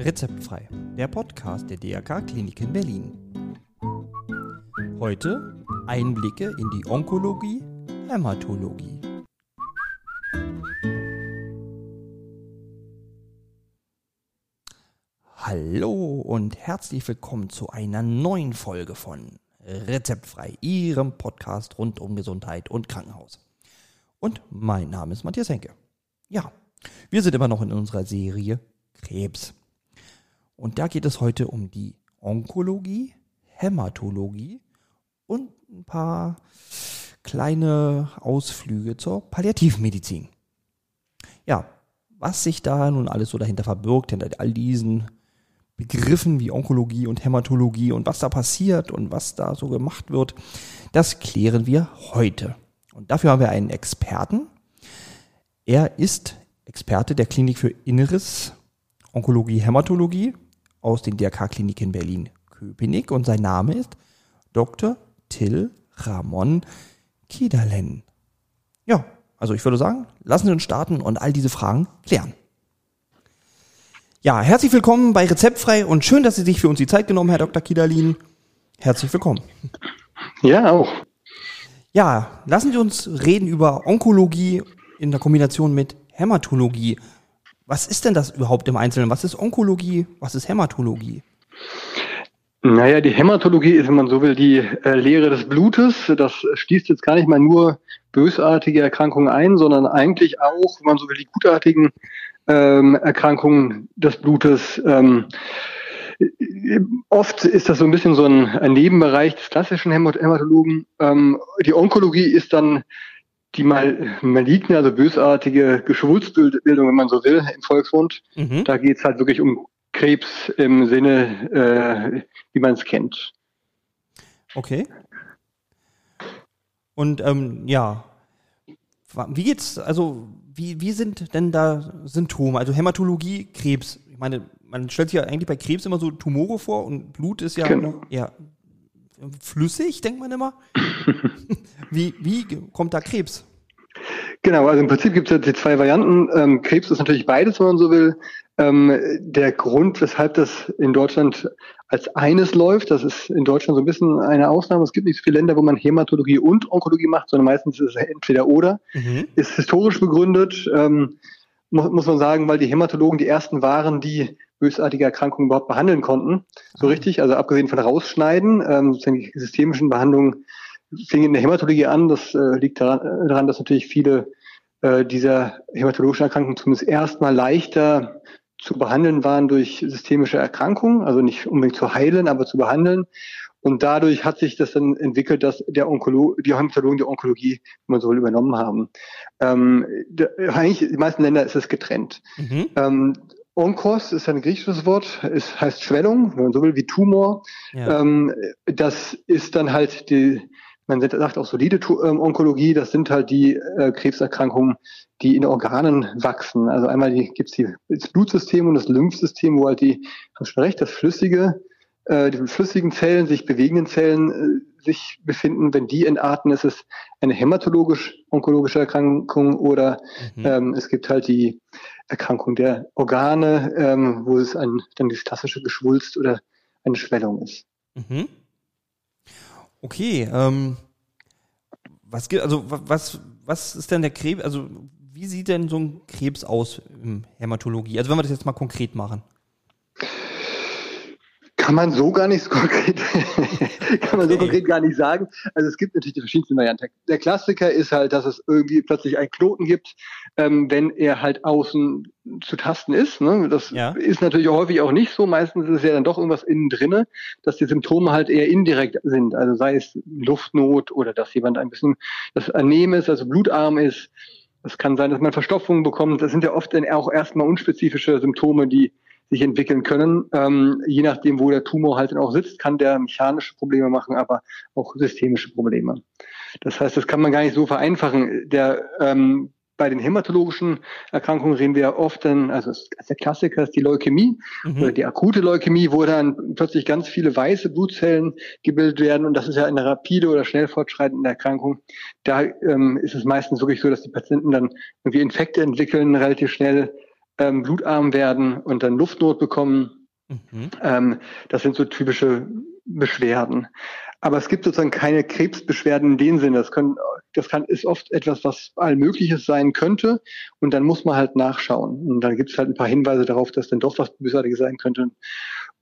Rezeptfrei, der Podcast der DRK Klinik in Berlin. Heute Einblicke in die Onkologie, Hämatologie. Hallo und herzlich willkommen zu einer neuen Folge von Rezeptfrei, Ihrem Podcast rund um Gesundheit und Krankenhaus. Und mein Name ist Matthias Henke. Ja, wir sind immer noch in unserer Serie Krebs. Und da geht es heute um die Onkologie, Hämatologie und ein paar kleine Ausflüge zur Palliativmedizin. Ja, was sich da nun alles so dahinter verbirgt, hinter all diesen Begriffen wie Onkologie und Hämatologie und was da passiert und was da so gemacht wird, das klären wir heute. Und dafür haben wir einen Experten. Er ist Experte der Klinik für Inneres, Onkologie, Hämatologie aus den DRK-Kliniken Berlin-Köpenick und sein Name ist Dr. Till Ramon Kiederlen. Ja, also ich würde sagen, lassen Sie uns starten und all diese Fragen klären. Ja, herzlich willkommen bei Rezeptfrei und schön, dass Sie sich für uns die Zeit genommen, Herr Dr. Kiederlin. Herzlich willkommen. Ja, auch. Ja, lassen Sie uns reden über Onkologie in der Kombination mit Hämatologie. Was ist denn das überhaupt im Einzelnen? Was ist Onkologie? Was ist Hämatologie? Naja, die Hämatologie ist, wenn man so will, die äh, Lehre des Blutes. Das schließt jetzt gar nicht mal nur bösartige Erkrankungen ein, sondern eigentlich auch, wenn man so will, die gutartigen ähm, Erkrankungen des Blutes. Ähm, oft ist das so ein bisschen so ein, ein Nebenbereich des klassischen Hämatologen. Ähm, die Onkologie ist dann die mal maligne, also bösartige Geschwulstbildung, wenn man so will, im Volksmund. Mhm. Da geht's halt wirklich um Krebs im Sinne, äh, wie man es kennt. Okay. Und ähm, ja, wie geht's, also wie, wie sind denn da Symptome? Also Hämatologie, Krebs. Ich meine, man stellt sich ja eigentlich bei Krebs immer so Tumore vor und Blut ist ja, genau. ja flüssig, denkt man immer. wie, wie kommt da Krebs? Genau, also im Prinzip gibt es ja die zwei Varianten. Ähm, Krebs ist natürlich beides, wenn man so will. Ähm, der Grund, weshalb das in Deutschland als eines läuft, das ist in Deutschland so ein bisschen eine Ausnahme. Es gibt nicht so viele Länder, wo man Hämatologie und Onkologie macht, sondern meistens ist es entweder oder. Mhm. Ist historisch begründet, ähm, muss, muss man sagen, weil die Hämatologen die ersten waren, die bösartige Erkrankungen überhaupt behandeln konnten. So mhm. richtig, also abgesehen von Rausschneiden, ähm, sozusagen die systemischen Behandlungen fing in der Hämatologie an. Das äh, liegt daran, äh, daran, dass natürlich viele äh, dieser hämatologischen Erkrankungen zumindest erstmal leichter zu behandeln waren durch systemische Erkrankungen, also nicht unbedingt zu heilen, aber zu behandeln. Und dadurch hat sich das dann entwickelt, dass der Onkolo die Hämatologen die Onkologie, wenn man so will, übernommen haben. Ähm, der, eigentlich in den meisten Ländern ist es getrennt. Mhm. Ähm, Onkos ist ein griechisches Wort, es heißt Schwellung, wenn man so will, wie Tumor. Ja. Ähm, das ist dann halt die, man sagt auch solide ähm, Onkologie, das sind halt die äh, Krebserkrankungen, die in Organen wachsen. Also einmal gibt es das Blutsystem und das Lymphsystem, wo halt die, hast schon recht, das flüssige, äh, die flüssigen Zellen, sich bewegenden Zellen äh, sich befinden. Wenn die entarten, ist es eine hämatologisch-onkologische Erkrankung oder mhm. ähm, es gibt halt die Erkrankung der Organe, ähm, wo es ein, dann die klassische Geschwulst oder eine Schwellung ist. Mhm. Okay, ähm, was gibt, also was, was ist denn der Krebs, also wie sieht denn so ein Krebs aus im Hämatologie? Also wenn wir das jetzt mal konkret machen. Kann man so gar nicht so konkret, kann man so konkret gar nicht sagen. Also es gibt natürlich die verschiedensten Varianten. Der Klassiker ist halt, dass es irgendwie plötzlich einen Knoten gibt, ähm, wenn er halt außen zu tasten ist. Ne? Das ja. ist natürlich häufig auch nicht so. Meistens ist es ja dann doch irgendwas innen drinne, dass die Symptome halt eher indirekt sind. Also sei es Luftnot oder dass jemand ein bisschen das Anem ist, also blutarm ist. Es kann sein, dass man Verstopfung bekommt. Das sind ja oft dann auch erstmal unspezifische Symptome, die sich entwickeln können. Ähm, je nachdem, wo der Tumor halt dann auch sitzt, kann der mechanische Probleme machen, aber auch systemische Probleme. Das heißt, das kann man gar nicht so vereinfachen. Der ähm, bei den hämatologischen Erkrankungen reden wir ja oft dann, also der Klassiker ist die Leukämie mhm. oder die akute Leukämie, wo dann plötzlich ganz viele weiße Blutzellen gebildet werden und das ist ja eine rapide oder schnell fortschreitende Erkrankung. Da ähm, ist es meistens wirklich so, dass die Patienten dann irgendwie Infekte entwickeln relativ schnell ähm, blutarm werden und dann Luftnot bekommen. Mhm. Ähm, das sind so typische Beschwerden. Aber es gibt sozusagen keine Krebsbeschwerden in dem Sinne. Das, können, das kann, ist oft etwas, was allmögliches sein könnte. Und dann muss man halt nachschauen. Und dann gibt es halt ein paar Hinweise darauf, dass dann doch was Bösartiges sein könnte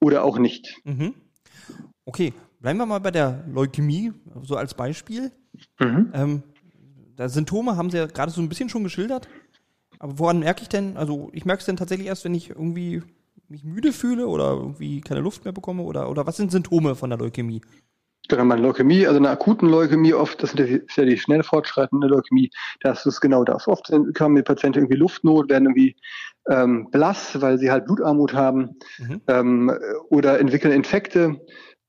oder auch nicht. Mhm. Okay, bleiben wir mal bei der Leukämie, so als Beispiel. Mhm. Ähm, da Symptome haben Sie ja gerade so ein bisschen schon geschildert. Aber woran merke ich denn, also ich merke es denn tatsächlich erst, wenn ich irgendwie mich müde fühle oder irgendwie keine Luft mehr bekomme oder, oder was sind Symptome von der Leukämie? Genau, man Leukämie, also eine akuten Leukämie oft, das ist ja die schnell fortschreitende Leukämie, das ist genau das. Oft haben die Patienten irgendwie Luftnot, werden irgendwie ähm, blass, weil sie halt Blutarmut haben mhm. ähm, oder entwickeln Infekte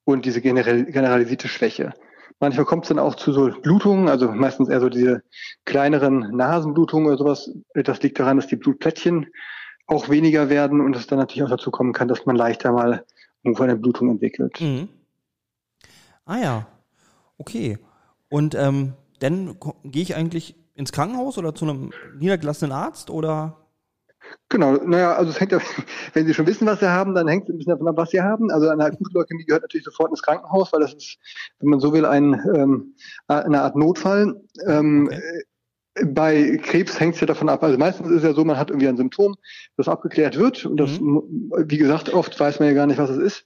und diese generell, generalisierte Schwäche. Manchmal kommt es dann auch zu so Blutungen, also meistens eher so diese kleineren Nasenblutungen oder sowas. Das liegt daran, dass die Blutplättchen auch weniger werden und es dann natürlich auch dazu kommen kann, dass man leichter mal irgendwo eine Blutung entwickelt. Mhm. Ah ja, okay. Und ähm, dann gehe ich eigentlich ins Krankenhaus oder zu einem niedergelassenen Arzt oder? Genau, naja, also es hängt ja, wenn Sie schon wissen, was Sie haben, dann hängt es ein bisschen davon ab, was Sie haben. Also eine akute Leukämie gehört natürlich sofort ins Krankenhaus, weil das ist, wenn man so will, ein, ähm, eine Art Notfall. Ähm, okay. Bei Krebs hängt es ja davon ab. Also meistens ist es ja so, man hat irgendwie ein Symptom, das abgeklärt wird. Und das, mhm. wie gesagt, oft weiß man ja gar nicht, was es ist.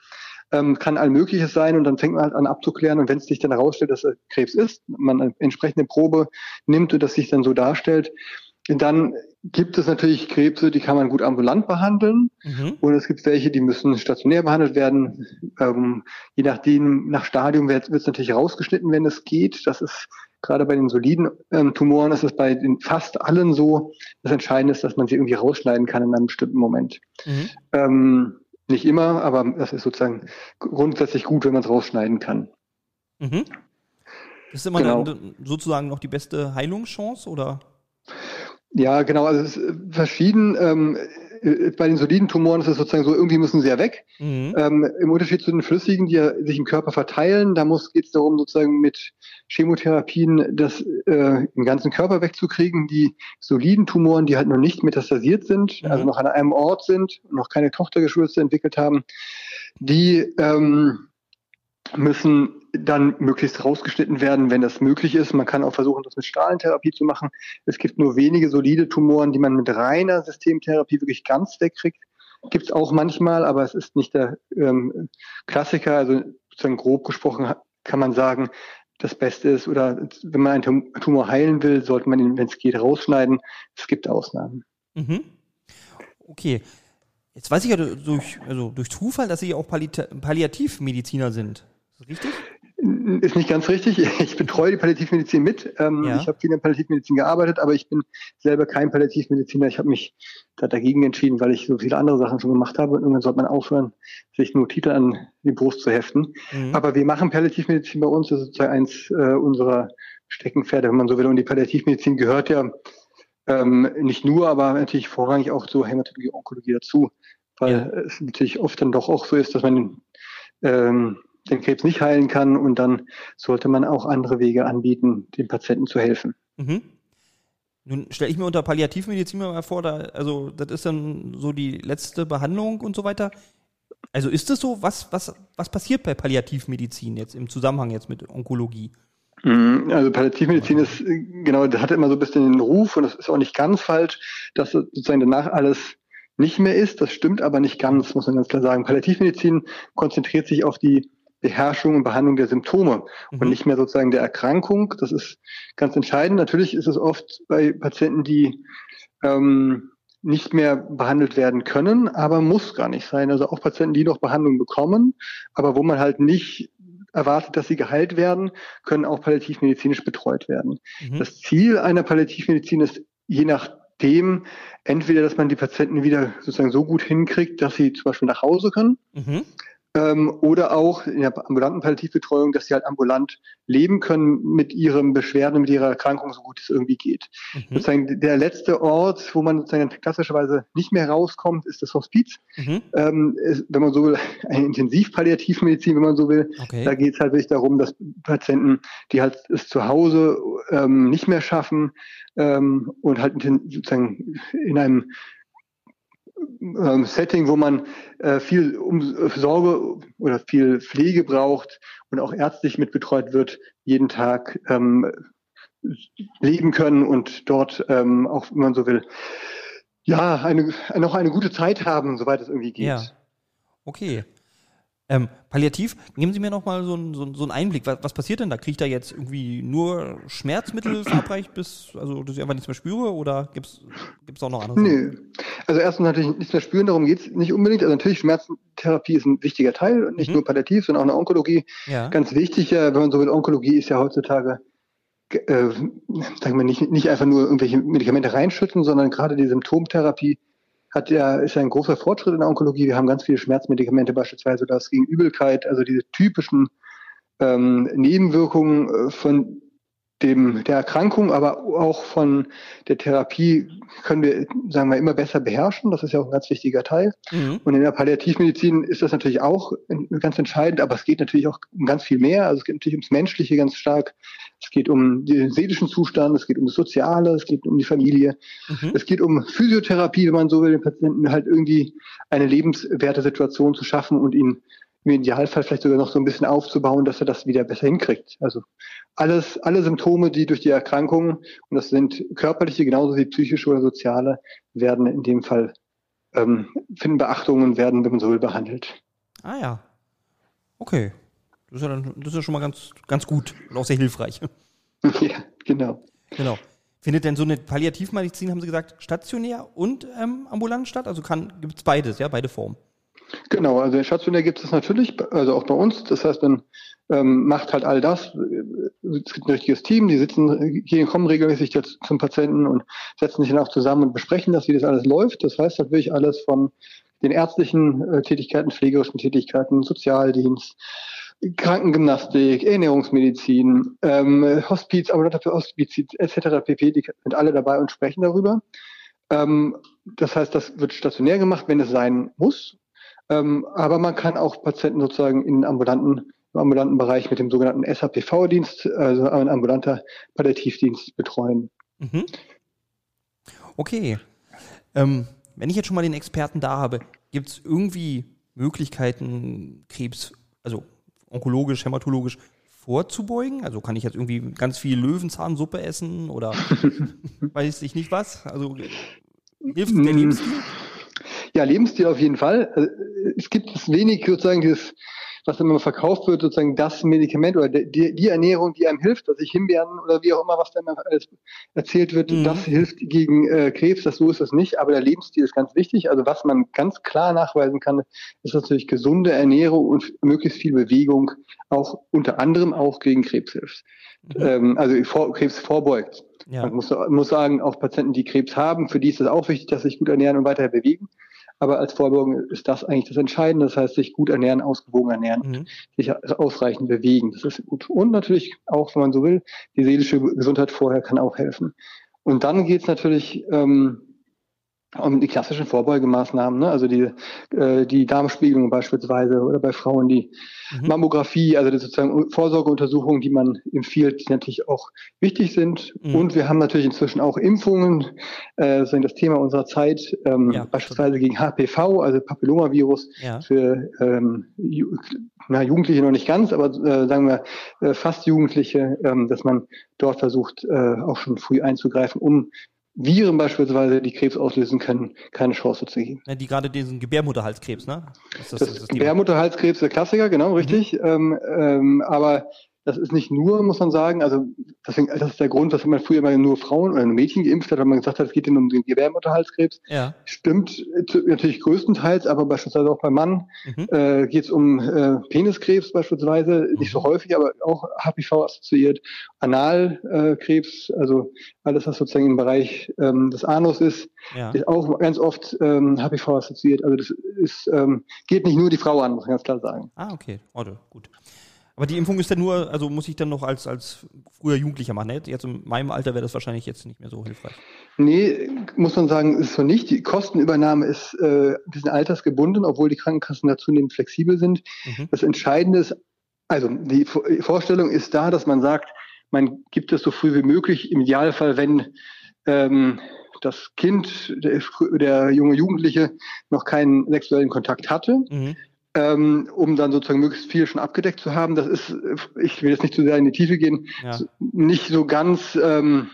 Ähm, kann all Mögliches sein und dann fängt man halt an abzuklären. Und wenn es sich dann herausstellt, dass es Krebs ist, man eine entsprechende Probe nimmt und das sich dann so darstellt, dann gibt es natürlich Krebse, die kann man gut ambulant behandeln. Mhm. Und es gibt welche, die müssen stationär behandelt werden. Ähm, je nachdem, nach Stadium wird es natürlich rausgeschnitten, wenn es geht. Das ist gerade bei den soliden ähm, Tumoren ist es bei den fast allen so. Das Entscheidende ist, dass man sie irgendwie rausschneiden kann in einem bestimmten Moment. Mhm. Ähm, nicht immer, aber das ist sozusagen grundsätzlich gut, wenn man es rausschneiden kann. Mhm. Das ist immer genau. dann sozusagen noch die beste Heilungschance, oder? Ja, genau. Also es ist verschieden. Ähm, äh, bei den soliden Tumoren ist es sozusagen so, irgendwie müssen sie ja weg. Mhm. Ähm, Im Unterschied zu den flüssigen, die ja sich im Körper verteilen, da geht es darum, sozusagen mit Chemotherapien das äh, im ganzen Körper wegzukriegen. Die soliden Tumoren, die halt noch nicht metastasiert sind, mhm. also noch an einem Ort sind, noch keine Tochtergeschwülste entwickelt haben, die ähm, müssen dann möglichst rausgeschnitten werden, wenn das möglich ist. Man kann auch versuchen, das mit Strahlentherapie zu machen. Es gibt nur wenige solide Tumoren, die man mit reiner Systemtherapie wirklich ganz wegkriegt. Gibt es auch manchmal, aber es ist nicht der ähm, Klassiker. Also sozusagen grob gesprochen kann man sagen, das Beste ist, oder wenn man einen Tumor heilen will, sollte man ihn, wenn es geht, rausschneiden. Es gibt Ausnahmen. Mhm. Okay. Jetzt weiß ich ja durch, also durch Zufall, dass Sie auch Palliativmediziner sind. Richtig? Ist nicht ganz richtig. Ich betreue die Palliativmedizin mit. Ähm, ja. Ich habe viel in Palliativmedizin gearbeitet, aber ich bin selber kein Palliativmediziner. Ich habe mich da dagegen entschieden, weil ich so viele andere Sachen schon gemacht habe. Und irgendwann sollte man aufhören, sich nur Titel an die Brust zu heften. Mhm. Aber wir machen Palliativmedizin bei uns. Das ist sozusagen eins äh, unserer Steckenpferde, wenn man so will. Und die Palliativmedizin gehört ja ähm, nicht nur, aber natürlich vorrangig auch zur Hämatologie, Onkologie dazu, weil ja. es natürlich oft dann doch auch so ist, dass man ähm, den Krebs nicht heilen kann und dann sollte man auch andere Wege anbieten, dem Patienten zu helfen. Mhm. Nun stelle ich mir unter Palliativmedizin mal vor, da, also das ist dann so die letzte Behandlung und so weiter. Also ist das so? Was, was, was passiert bei Palliativmedizin jetzt im Zusammenhang jetzt mit Onkologie? Mhm, also Palliativmedizin ist, genau, das hat immer so ein bisschen den Ruf und das ist auch nicht ganz falsch, dass sozusagen danach alles nicht mehr ist. Das stimmt aber nicht ganz, muss man ganz klar sagen. Palliativmedizin konzentriert sich auf die Beherrschung und Behandlung der Symptome mhm. und nicht mehr sozusagen der Erkrankung. Das ist ganz entscheidend. Natürlich ist es oft bei Patienten, die ähm, nicht mehr behandelt werden können, aber muss gar nicht sein. Also auch Patienten, die noch Behandlung bekommen, aber wo man halt nicht erwartet, dass sie geheilt werden, können auch palliativmedizinisch betreut werden. Mhm. Das Ziel einer Palliativmedizin ist je nachdem entweder, dass man die Patienten wieder sozusagen so gut hinkriegt, dass sie zum Beispiel nach Hause können. Mhm. Ähm, oder auch in der ambulanten Palliativbetreuung, dass sie halt ambulant leben können mit ihren Beschwerden, mit ihrer Erkrankung, so gut es irgendwie geht. Mhm. Sozusagen der letzte Ort, wo man sozusagen klassischerweise nicht mehr rauskommt, ist das Hospiz. Mhm. Ähm, ist, wenn man so will, eine Intensivpalliativmedizin, wenn man so will. Okay. Da geht es halt wirklich darum, dass Patienten, die halt es zu Hause ähm, nicht mehr schaffen ähm, und halt sozusagen in einem ähm, Setting, wo man äh, viel um, Sorge oder viel Pflege braucht und auch ärztlich mitbetreut wird, jeden Tag ähm, leben können und dort ähm, auch, wenn man so will, ja, eine, noch eine gute Zeit haben, soweit es irgendwie geht. Ja. Okay. Ähm, palliativ, geben Sie mir noch mal so, ein, so, so einen Einblick. Was, was, passiert denn da? Kriege ich da jetzt irgendwie nur Schmerzmittel verabreicht, bis, also, dass ich einfach nichts mehr spüre oder gibt es auch noch andere? Nee. Also erstens natürlich nichts mehr spüren, darum geht es nicht unbedingt. Also natürlich Schmerztherapie ist ein wichtiger Teil, nicht mhm. nur palliativ, sondern auch eine Onkologie. Ja. Ganz wichtig, wenn man so will, Onkologie ist ja heutzutage äh, sagen wir nicht, nicht einfach nur irgendwelche Medikamente reinschütten, sondern gerade die Symptomtherapie hat ja, ist ja ein großer Fortschritt in der Onkologie. Wir haben ganz viele Schmerzmedikamente, beispielsweise das gegen Übelkeit, also diese typischen ähm, Nebenwirkungen äh, von dem, der Erkrankung, aber auch von der Therapie können wir, sagen wir, immer besser beherrschen. Das ist ja auch ein ganz wichtiger Teil. Mhm. Und in der Palliativmedizin ist das natürlich auch ganz entscheidend, aber es geht natürlich auch um ganz viel mehr. Also es geht natürlich ums Menschliche ganz stark. Es geht um den seelischen Zustand, es geht um das Soziale, es geht um die Familie. Mhm. Es geht um Physiotherapie, wenn man so will, den Patienten halt irgendwie eine lebenswerte Situation zu schaffen und ihn im Idealfall vielleicht sogar noch so ein bisschen aufzubauen, dass er das wieder besser hinkriegt. Also alles, alle Symptome, die durch die Erkrankung, und das sind körperliche genauso wie psychische oder soziale, werden in dem Fall, ähm, finden Beachtungen, werden, wenn man so will, behandelt. Ah ja. Okay. Das ist ja, dann, das ist ja schon mal ganz, ganz gut und auch sehr hilfreich. Ja, genau. Genau. Findet denn so eine Palliativmedizin, haben Sie gesagt, stationär und ähm, ambulant statt? Also gibt es beides, ja, beide Formen? Genau, also stationär gibt es natürlich, also auch bei uns. Das heißt, dann ähm, macht halt all das. Es gibt ein richtiges Team, die sitzen, gehen, kommen regelmäßig zum Patienten und setzen sich dann auch zusammen und besprechen das, wie das alles läuft. Das heißt wirklich alles von den ärztlichen äh, Tätigkeiten, pflegerischen Tätigkeiten, Sozialdienst, Krankengymnastik, Ernährungsmedizin, ähm, Hospiz, Ambulanter für Hospiz etc. pp. Die sind alle dabei und sprechen darüber. Ähm, das heißt, das wird stationär gemacht, wenn es sein muss. Ähm, aber man kann auch Patienten sozusagen in ambulanten, im ambulanten Bereich mit dem sogenannten SAPV-Dienst, also ein ambulanter Palliativdienst betreuen. Mhm. Okay. Ähm, wenn ich jetzt schon mal den Experten da habe, gibt es irgendwie Möglichkeiten, Krebs, also onkologisch, hämatologisch vorzubeugen? Also kann ich jetzt irgendwie ganz viel Löwenzahnsuppe essen oder weiß ich nicht was? Also hilft der Lebensstil? Ja, Lebensstil auf jeden Fall. Äh, es gibt wenig sozusagen dieses, was immer verkauft wird, sozusagen das Medikament oder die, die Ernährung, die einem hilft, was ich Himbeeren oder wie auch immer, was da immer alles erzählt wird, mhm. das hilft gegen äh, Krebs, das so ist es nicht, aber der Lebensstil ist ganz wichtig. Also was man ganz klar nachweisen kann, ist natürlich gesunde Ernährung und möglichst viel Bewegung, auch unter anderem auch gegen Krebs hilft. Mhm. Ähm, also vor, Krebs vorbeugt. Ja. Man muss, muss sagen, auch Patienten, die Krebs haben, für die ist es auch wichtig, dass sie sich gut ernähren und weiter bewegen. Aber als Vorbeugung ist das eigentlich das Entscheidende. Das heißt, sich gut ernähren, ausgewogen ernähren mhm. sich ausreichend bewegen. Das ist gut. Und natürlich auch, wenn man so will, die seelische Gesundheit vorher kann auch helfen. Und dann geht es natürlich ähm, um die klassischen Vorbeugemaßnahmen, ne? also die, äh, die Darmspiegelung beispielsweise oder bei Frauen die mhm. Mammographie, also die sozusagen Vorsorgeuntersuchungen, die man empfiehlt, die natürlich auch wichtig sind. Mhm. Und wir haben natürlich inzwischen auch Impfungen, äh, sind das Thema unserer Zeit, ähm, ja, beispielsweise gegen HPV, also Papillomavirus ja. für ähm, Ju na, Jugendliche noch nicht ganz, aber äh, sagen wir äh, fast Jugendliche, ähm, dass man dort versucht, äh, auch schon früh einzugreifen, um Viren beispielsweise, die Krebs auslösen können, keine Chance zu geben. Ja, die gerade diesen Gebärmutterhalskrebs, ne? Das, das, das, das Gebärmutterhalskrebs, der Klassiker, genau, richtig. Mhm. Ähm, ähm, aber das ist nicht nur, muss man sagen, also deswegen, das ist der Grund, dass man früher immer nur Frauen oder nur Mädchen geimpft hat, weil man gesagt hat, es geht ihnen um den Gebärmutterhalskrebs. Ja. Stimmt natürlich größtenteils, aber beispielsweise auch beim Mann mhm. äh, geht es um äh, Peniskrebs beispielsweise, mhm. nicht so häufig, aber auch HPV assoziiert, Analkrebs, äh, also alles, was sozusagen im Bereich ähm, des Anus ist, ja. ist auch ganz oft ähm, HPV assoziiert. Also das ist, ähm, geht nicht nur die Frau an, muss man ganz klar sagen. Ah, okay, Otto, gut. Aber die Impfung ist dann nur, also muss ich dann noch als, als früher Jugendlicher machen. Ne? Jetzt in meinem Alter wäre das wahrscheinlich jetzt nicht mehr so hilfreich. Nee, muss man sagen, ist so nicht. Die Kostenübernahme ist äh, ein bisschen altersgebunden, obwohl die Krankenkassen da zunehmend flexibel sind. Mhm. Das Entscheidende ist, also die Vorstellung ist da, dass man sagt, man gibt es so früh wie möglich, im Idealfall, wenn ähm, das Kind, der, der junge Jugendliche noch keinen sexuellen Kontakt hatte. Mhm. Ähm, um dann sozusagen möglichst viel schon abgedeckt zu haben. Das ist, ich will jetzt nicht zu sehr in die Tiefe gehen, ja. nicht so ganz ähm,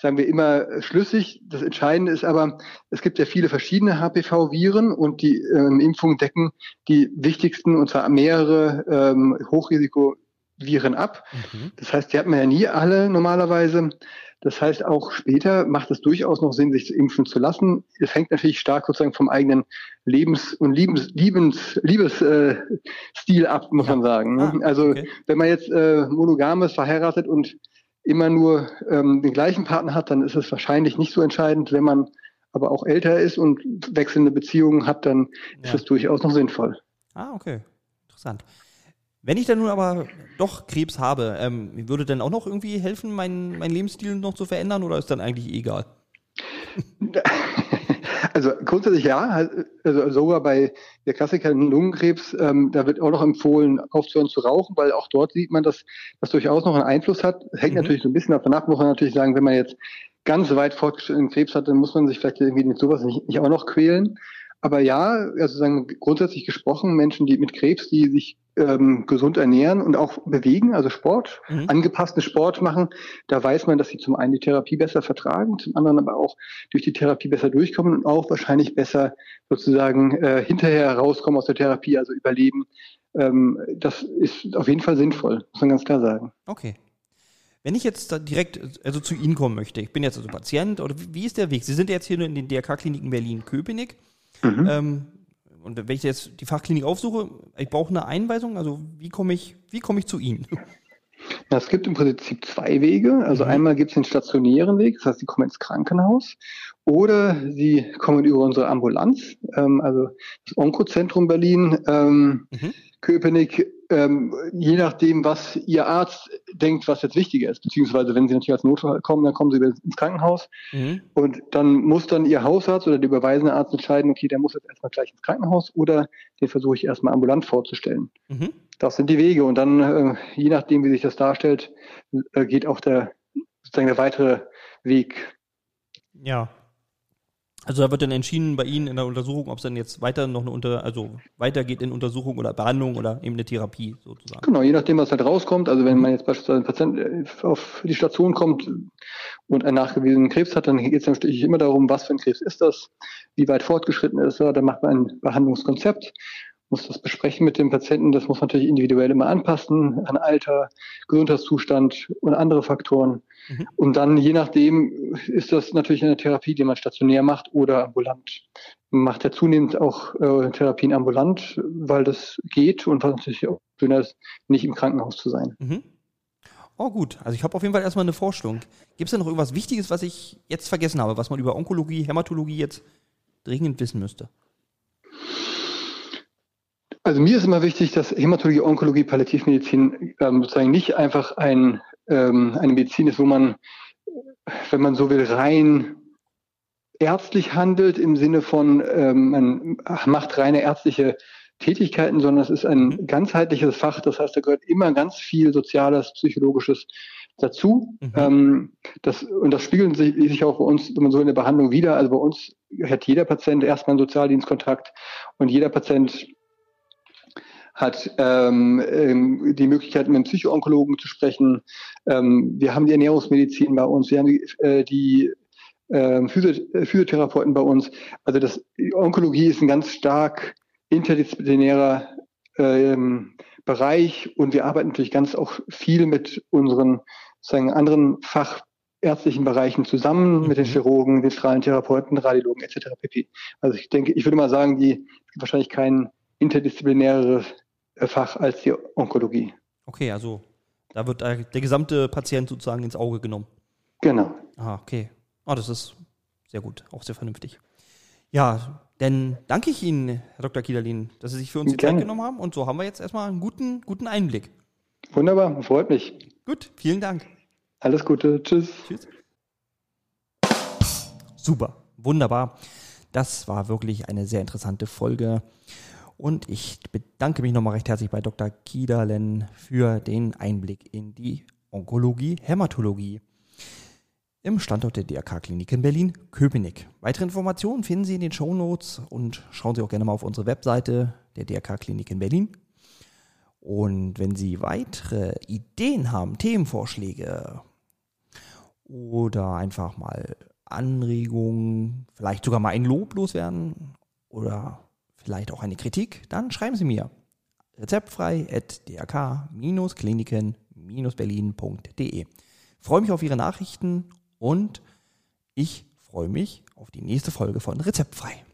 sagen wir immer schlüssig. Das Entscheidende ist aber, es gibt ja viele verschiedene HPV-Viren und die ähm, Impfungen decken die wichtigsten, und zwar mehrere ähm, Hochrisikoviren ab. Mhm. Das heißt, die hat man ja nie alle normalerweise. Das heißt, auch später macht es durchaus noch Sinn, sich impfen zu lassen. Es hängt natürlich stark sozusagen vom eigenen Lebens- und Liebens, Liebens, Liebesstil äh, ab, muss ja. man sagen. Ne? Ah, also okay. wenn man jetzt äh, monogam ist, verheiratet und immer nur ähm, den gleichen Partner hat, dann ist es wahrscheinlich nicht so entscheidend. Wenn man aber auch älter ist und wechselnde Beziehungen hat, dann ja. ist es durchaus noch sinnvoll. Ah, okay. Interessant. Wenn ich dann nun aber doch Krebs habe, ähm, würde dann auch noch irgendwie helfen, meinen mein Lebensstil noch zu verändern oder ist dann eigentlich egal? Also grundsätzlich ja, also sogar bei der Klassiker Lungenkrebs, ähm, da wird auch noch empfohlen, aufzuhören zu rauchen, weil auch dort sieht man, dass das durchaus noch einen Einfluss hat. Hängt mhm. natürlich so ein bisschen davon ab, muss man natürlich sagen, wenn man jetzt ganz weit fortgeschrittenen Krebs hat, dann muss man sich vielleicht irgendwie mit sowas nicht, nicht auch noch quälen. Aber ja, also sagen grundsätzlich gesprochen, Menschen, die mit Krebs, die sich ähm, gesund ernähren und auch bewegen, also Sport, mhm. angepassten Sport machen, da weiß man, dass sie zum einen die Therapie besser vertragen, zum anderen aber auch durch die Therapie besser durchkommen und auch wahrscheinlich besser sozusagen äh, hinterher rauskommen aus der Therapie, also überleben. Ähm, das ist auf jeden Fall sinnvoll, muss man ganz klar sagen. Okay. Wenn ich jetzt direkt also zu Ihnen kommen möchte, ich bin jetzt also Patient, oder wie ist der Weg? Sie sind jetzt hier in den DRK-Kliniken Berlin-Köpenick. Mhm. Ähm, und wenn ich jetzt die Fachklinik aufsuche, ich brauche eine Einweisung, also wie komme ich, wie komme ich zu Ihnen? Ja, es gibt im Prinzip zwei Wege. Also mhm. einmal gibt es den stationären Weg, das heißt, Sie kommen ins Krankenhaus oder Sie kommen über unsere Ambulanz, ähm, also das Onkozentrum Berlin, ähm, mhm. Köpenick ähm, je nachdem, was Ihr Arzt denkt, was jetzt wichtiger ist, beziehungsweise wenn Sie natürlich als Notfall kommen, dann kommen Sie ins Krankenhaus mhm. und dann muss dann Ihr Hausarzt oder der überweisende Arzt entscheiden, okay, der muss jetzt erstmal gleich ins Krankenhaus oder den versuche ich erstmal ambulant vorzustellen. Mhm. Das sind die Wege und dann, äh, je nachdem, wie sich das darstellt, äh, geht auch der sozusagen der weitere Weg. Ja, also da wird dann entschieden bei Ihnen in der Untersuchung, ob es dann jetzt weiter noch eine Unter, also weitergeht in Untersuchung oder Behandlung oder eben eine Therapie sozusagen. Genau, je nachdem, was halt rauskommt. Also wenn man jetzt beispielsweise ein Patient äh, auf die Station kommt und einen nachgewiesenen Krebs hat, dann geht es natürlich immer darum, was für ein Krebs ist das, wie weit fortgeschritten ist er. Dann macht man ein Behandlungskonzept muss das besprechen mit dem Patienten. Das muss man natürlich individuell immer anpassen an Alter, Gesundheitszustand und andere Faktoren. Mhm. Und dann, je nachdem, ist das natürlich eine Therapie, die man stationär macht oder ambulant. Man macht ja zunehmend auch äh, Therapien ambulant, weil das geht und was natürlich auch schöner ist, nicht im Krankenhaus zu sein. Mhm. Oh gut, also ich habe auf jeden Fall erstmal eine Vorstellung. Gibt es da noch irgendwas Wichtiges, was ich jetzt vergessen habe, was man über Onkologie, Hämatologie jetzt dringend wissen müsste? Also mir ist immer wichtig, dass Hämatologie, Onkologie, Palliativmedizin ähm, sozusagen nicht einfach ein, ähm, eine Medizin ist, wo man, wenn man so will, rein ärztlich handelt im Sinne von, ähm, man macht reine ärztliche Tätigkeiten, sondern es ist ein mhm. ganzheitliches Fach. Das heißt, da gehört immer ganz viel Soziales, Psychologisches dazu. Mhm. Ähm, das, und das spiegelt sich, sich auch bei uns, wenn man so in der Behandlung wieder. Also bei uns hat jeder Patient erstmal einen Sozialdienstkontakt und jeder Patient hat ähm, ähm, die Möglichkeit, mit einem Psychoonkologen zu sprechen. Ähm, wir haben die Ernährungsmedizin bei uns, wir haben die, äh, die ähm, Physiotherapeuten bei uns. Also das Onkologie ist ein ganz stark interdisziplinärer ähm, Bereich und wir arbeiten natürlich ganz auch viel mit unseren sagen, anderen fachärztlichen Bereichen zusammen, mhm. mit den mhm. Chirurgen, den Strahlentherapeuten, Radiologen etc. pp. Also ich denke, ich würde mal sagen, die wahrscheinlich kein interdisziplinäres Fach als die Onkologie. Okay, also da wird der gesamte Patient sozusagen ins Auge genommen. Genau. Ah, okay. Oh, das ist sehr gut, auch sehr vernünftig. Ja, dann danke ich Ihnen, Herr Dr. Kiederlin, dass Sie sich für uns die Gerne. Zeit genommen haben. Und so haben wir jetzt erstmal einen guten, guten Einblick. Wunderbar, freut mich. Gut, vielen Dank. Alles Gute, tschüss. Tschüss. Super, wunderbar. Das war wirklich eine sehr interessante Folge. Und ich bedanke mich nochmal recht herzlich bei Dr. Kiederlen für den Einblick in die Onkologie, Hämatologie. im Standort der DRK-Klinik in Berlin-Köpenick. Weitere Informationen finden Sie in den Shownotes und schauen Sie auch gerne mal auf unsere Webseite der DRK-Klinik in Berlin. Und wenn Sie weitere Ideen haben, Themenvorschläge oder einfach mal Anregungen, vielleicht sogar mal ein Lob loswerden oder vielleicht auch eine Kritik, dann schreiben Sie mir rezeptfrei at drk-kliniken-berlin.de. Freue mich auf Ihre Nachrichten und ich freue mich auf die nächste Folge von Rezeptfrei.